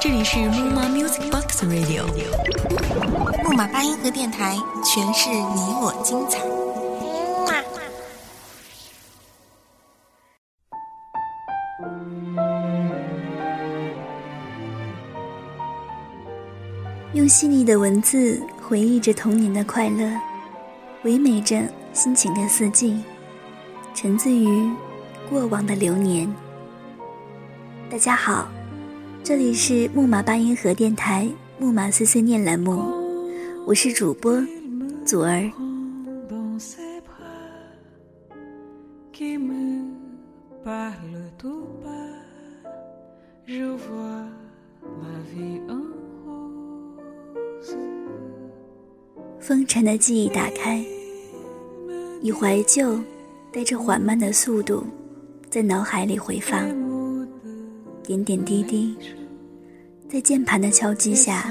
这里是木马 Music Box Radio，木马八音盒电台，诠释你我精彩。用细腻的文字回忆着童年的快乐，唯美着心情的四季，沉醉于过往的流年。大家好，这里是木马八音盒电台木马碎碎念栏目，我是主播祖儿。风尘的记忆打开，以怀旧带着缓慢的速度，在脑海里回放，点点滴滴，在键盘的敲击下，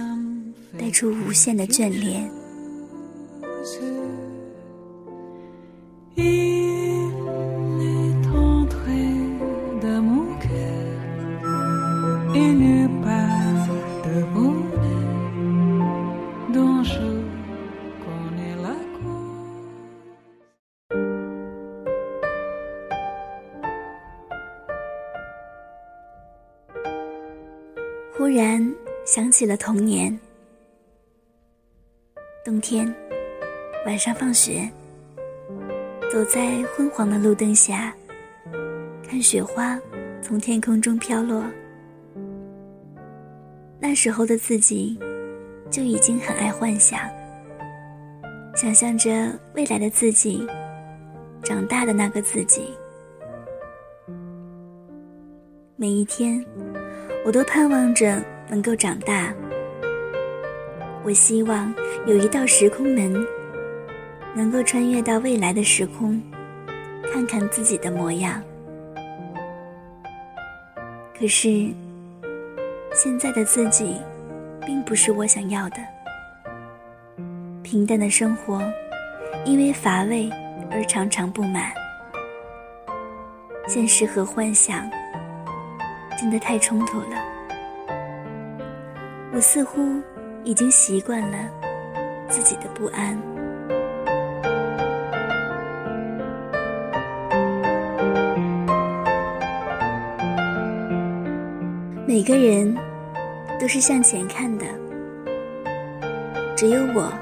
带出无限的眷恋。忽然想起了童年。冬天晚上放学，走在昏黄的路灯下，看雪花从天空中飘落。那时候的自己就已经很爱幻想，想象着未来的自己，长大的那个自己。每一天。我都盼望着能够长大。我希望有一道时空门，能够穿越到未来的时空，看看自己的模样。可是，现在的自己，并不是我想要的。平淡的生活，因为乏味而常常不满。现实和幻想。真的太冲突了，我似乎已经习惯了自己的不安。每个人都是向前看的，只有我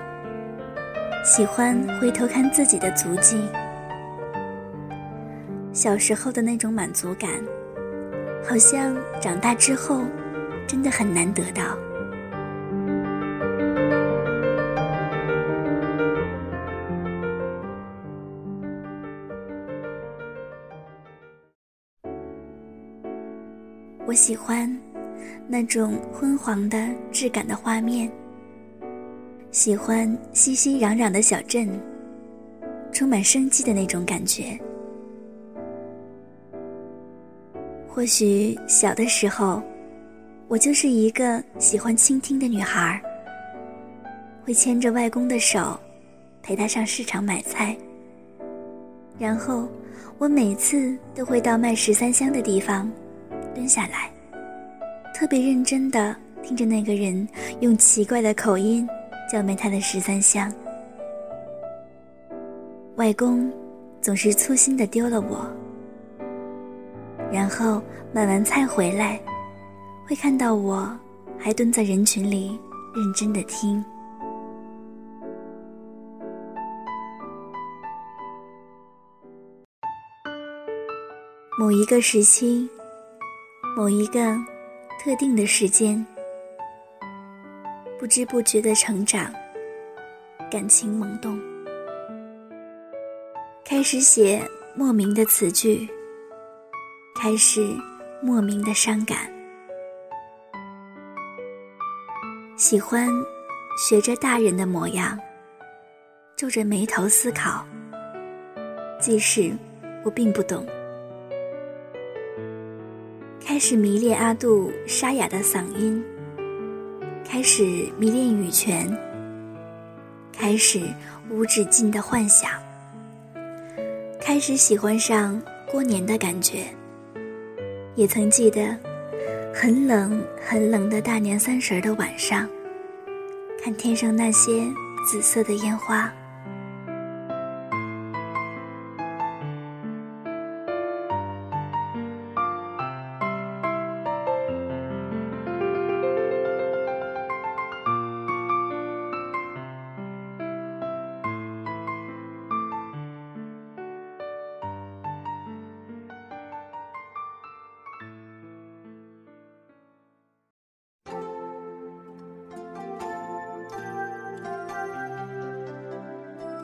喜欢回头看自己的足迹，小时候的那种满足感。好像长大之后，真的很难得到。我喜欢那种昏黄的质感的画面，喜欢熙熙攘攘的小镇，充满生机的那种感觉。或许小的时候，我就是一个喜欢倾听的女孩，会牵着外公的手，陪他上市场买菜。然后，我每次都会到卖十三香的地方，蹲下来，特别认真的听着那个人用奇怪的口音叫卖他的十三香。外公总是粗心的丢了我。然后买完菜回来，会看到我还蹲在人群里认真的听。某一个时期，某一个特定的时间，不知不觉的成长，感情萌动，开始写莫名的词句。开始莫名的伤感，喜欢学着大人的模样，皱着眉头思考。即使我并不懂，开始迷恋阿杜沙哑的嗓音，开始迷恋羽泉，开始无止境的幻想，开始喜欢上过年的感觉。也曾记得，很冷很冷的大年三十的晚上，看天上那些紫色的烟花。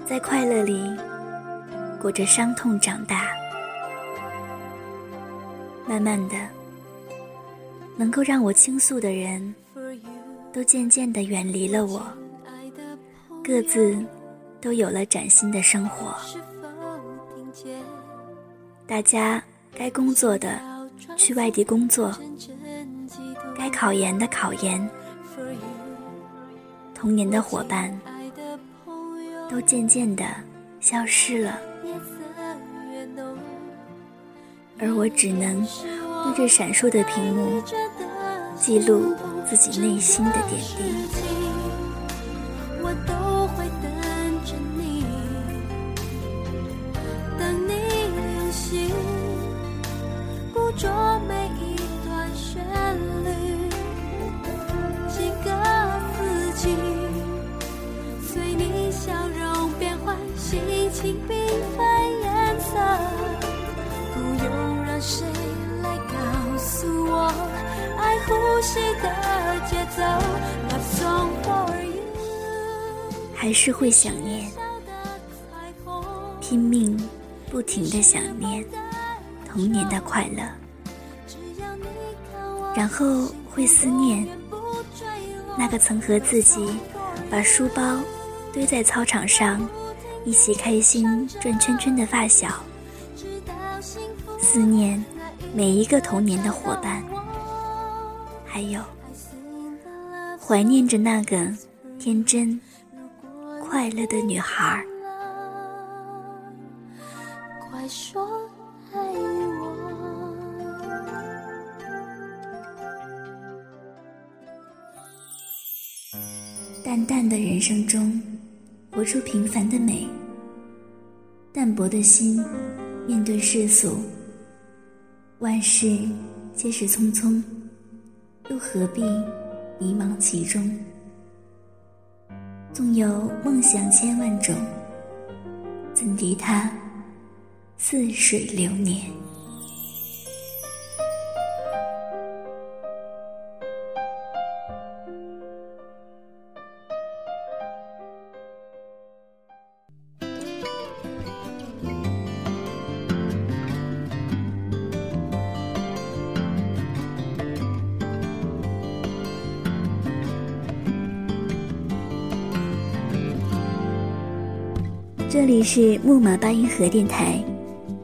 在快乐里裹着伤痛长大，慢慢的，能够让我倾诉的人，都渐渐的远离了我，各自都有了崭新的生活。大家该工作的去外地工作，该考研的考研，童年的伙伴。都渐渐的消失了，而我只能对着闪烁的屏幕记录自己内心的点滴。还是会想念，拼命不停的想念童年的快乐，然后会思念那个曾和自己把书包堆在操场上一起开心转圈圈的发小，思念每一个童年的伙伴，还有怀念着那个天真。快乐的女孩，快说爱我。淡淡的人生中，活出平凡的美。淡泊的心，面对世俗，万事皆是匆匆，又何必迷茫其中？纵有梦想千万种，怎敌他似水流年？这里是木马八音盒电台，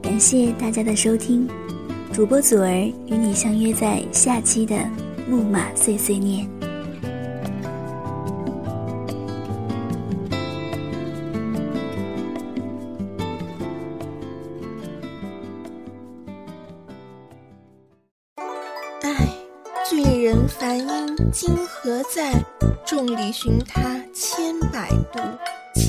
感谢大家的收听，主播祖儿与你相约在下期的木马碎碎念。唉，醉人梵音今何在？众里寻他千百度。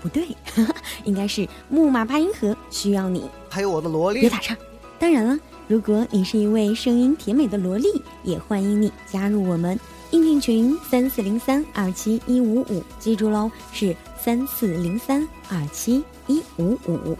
不对，应该是木马八音盒需要你，还有我的萝莉。别打岔。当然了，如果你是一位声音甜美的萝莉，也欢迎你加入我们应聘群三四零三二七一五五，记住喽，是三四零三二七一五五。